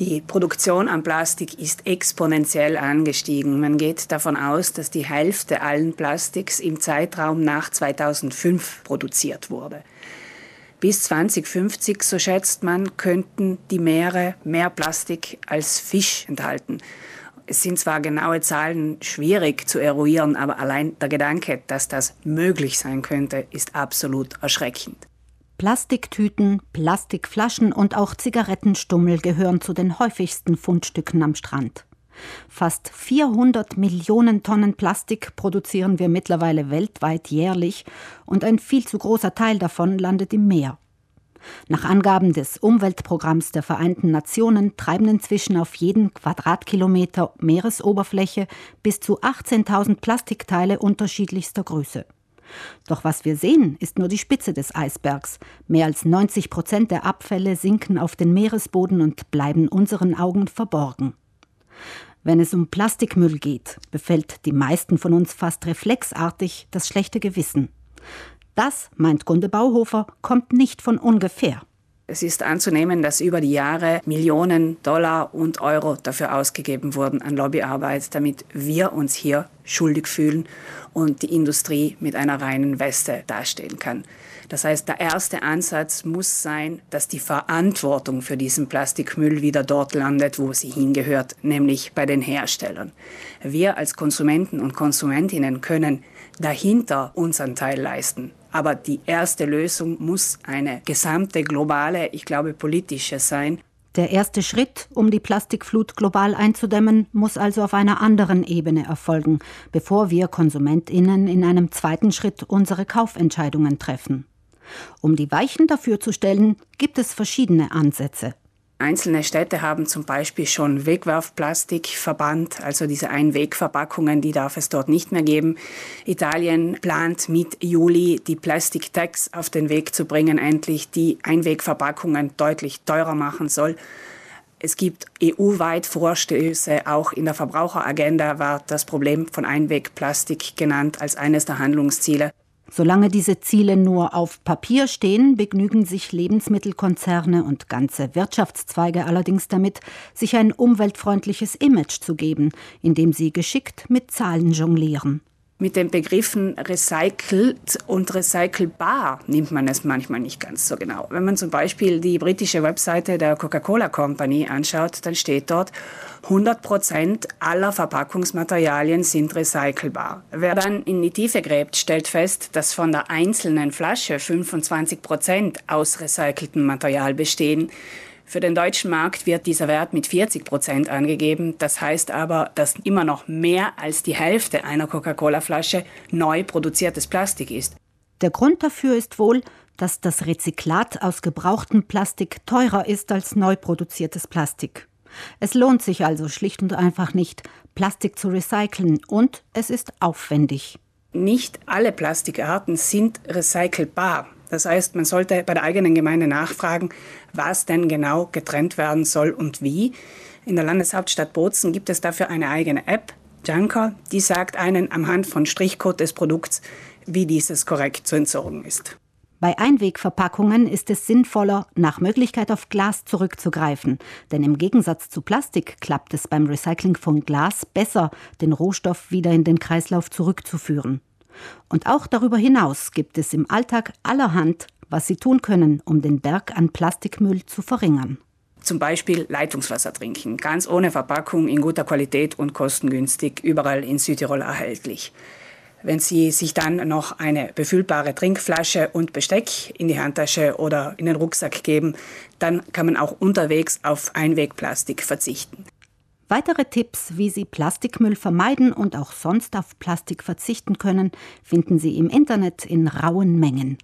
Die Produktion an Plastik ist exponentiell angestiegen. Man geht davon aus, dass die Hälfte allen Plastiks im Zeitraum nach 2005 produziert wurde. Bis 2050, so schätzt man, könnten die Meere mehr Plastik als Fisch enthalten. Es sind zwar genaue Zahlen schwierig zu eruieren, aber allein der Gedanke, dass das möglich sein könnte, ist absolut erschreckend. Plastiktüten, Plastikflaschen und auch Zigarettenstummel gehören zu den häufigsten Fundstücken am Strand. Fast 400 Millionen Tonnen Plastik produzieren wir mittlerweile weltweit jährlich und ein viel zu großer Teil davon landet im Meer. Nach Angaben des Umweltprogramms der Vereinten Nationen treiben inzwischen auf jeden Quadratkilometer Meeresoberfläche bis zu 18.000 Plastikteile unterschiedlichster Größe. Doch was wir sehen, ist nur die Spitze des Eisbergs. Mehr als 90 Prozent der Abfälle sinken auf den Meeresboden und bleiben unseren Augen verborgen. Wenn es um Plastikmüll geht, befällt die meisten von uns fast reflexartig das schlechte Gewissen. Das, meint Gunde Bauhofer, kommt nicht von ungefähr. Es ist anzunehmen, dass über die Jahre Millionen Dollar und Euro dafür ausgegeben wurden an Lobbyarbeit, damit wir uns hier schuldig fühlen und die Industrie mit einer reinen Weste dastehen kann. Das heißt, der erste Ansatz muss sein, dass die Verantwortung für diesen Plastikmüll wieder dort landet, wo sie hingehört, nämlich bei den Herstellern. Wir als Konsumenten und Konsumentinnen können dahinter unseren Teil leisten. Aber die erste Lösung muss eine gesamte globale, ich glaube politische sein. Der erste Schritt, um die Plastikflut global einzudämmen, muss also auf einer anderen Ebene erfolgen, bevor wir Konsumentinnen in einem zweiten Schritt unsere Kaufentscheidungen treffen. Um die Weichen dafür zu stellen, gibt es verschiedene Ansätze. Einzelne Städte haben zum Beispiel schon Wegwerfplastik verbannt, also diese Einwegverpackungen, die darf es dort nicht mehr geben. Italien plant mit Juli die Plastic Tax auf den Weg zu bringen, endlich die Einwegverpackungen deutlich teurer machen soll. Es gibt EU-weit Vorstöße, auch in der Verbraucheragenda war das Problem von Einwegplastik genannt als eines der Handlungsziele. Solange diese Ziele nur auf Papier stehen, begnügen sich Lebensmittelkonzerne und ganze Wirtschaftszweige allerdings damit, sich ein umweltfreundliches Image zu geben, indem sie geschickt mit Zahlen jonglieren. Mit den Begriffen recycelt und recycelbar nimmt man es manchmal nicht ganz so genau. Wenn man zum Beispiel die britische Webseite der Coca-Cola Company anschaut, dann steht dort, 100 Prozent aller Verpackungsmaterialien sind recycelbar. Wer dann in die Tiefe gräbt, stellt fest, dass von der einzelnen Flasche 25 Prozent aus recyceltem Material bestehen. Für den deutschen Markt wird dieser Wert mit 40 Prozent angegeben. Das heißt aber, dass immer noch mehr als die Hälfte einer Coca-Cola-Flasche neu produziertes Plastik ist. Der Grund dafür ist wohl, dass das Rezyklat aus gebrauchtem Plastik teurer ist als neu produziertes Plastik. Es lohnt sich also schlicht und einfach nicht, Plastik zu recyceln und es ist aufwendig. Nicht alle Plastikarten sind recycelbar. Das heißt, man sollte bei der eigenen Gemeinde nachfragen, was denn genau getrennt werden soll und wie. In der Landeshauptstadt Bozen gibt es dafür eine eigene App, Junker, die sagt einen am Hand von Strichcode des Produkts, wie dieses korrekt zu entsorgen ist. Bei Einwegverpackungen ist es sinnvoller, nach Möglichkeit auf Glas zurückzugreifen, denn im Gegensatz zu Plastik klappt es beim Recycling von Glas besser, den Rohstoff wieder in den Kreislauf zurückzuführen. Und auch darüber hinaus gibt es im Alltag allerhand, was Sie tun können, um den Berg an Plastikmüll zu verringern. Zum Beispiel Leitungswasser trinken, ganz ohne Verpackung, in guter Qualität und kostengünstig, überall in Südtirol erhältlich. Wenn Sie sich dann noch eine befüllbare Trinkflasche und Besteck in die Handtasche oder in den Rucksack geben, dann kann man auch unterwegs auf Einwegplastik verzichten. Weitere Tipps, wie Sie Plastikmüll vermeiden und auch sonst auf Plastik verzichten können, finden Sie im Internet in rauen Mengen.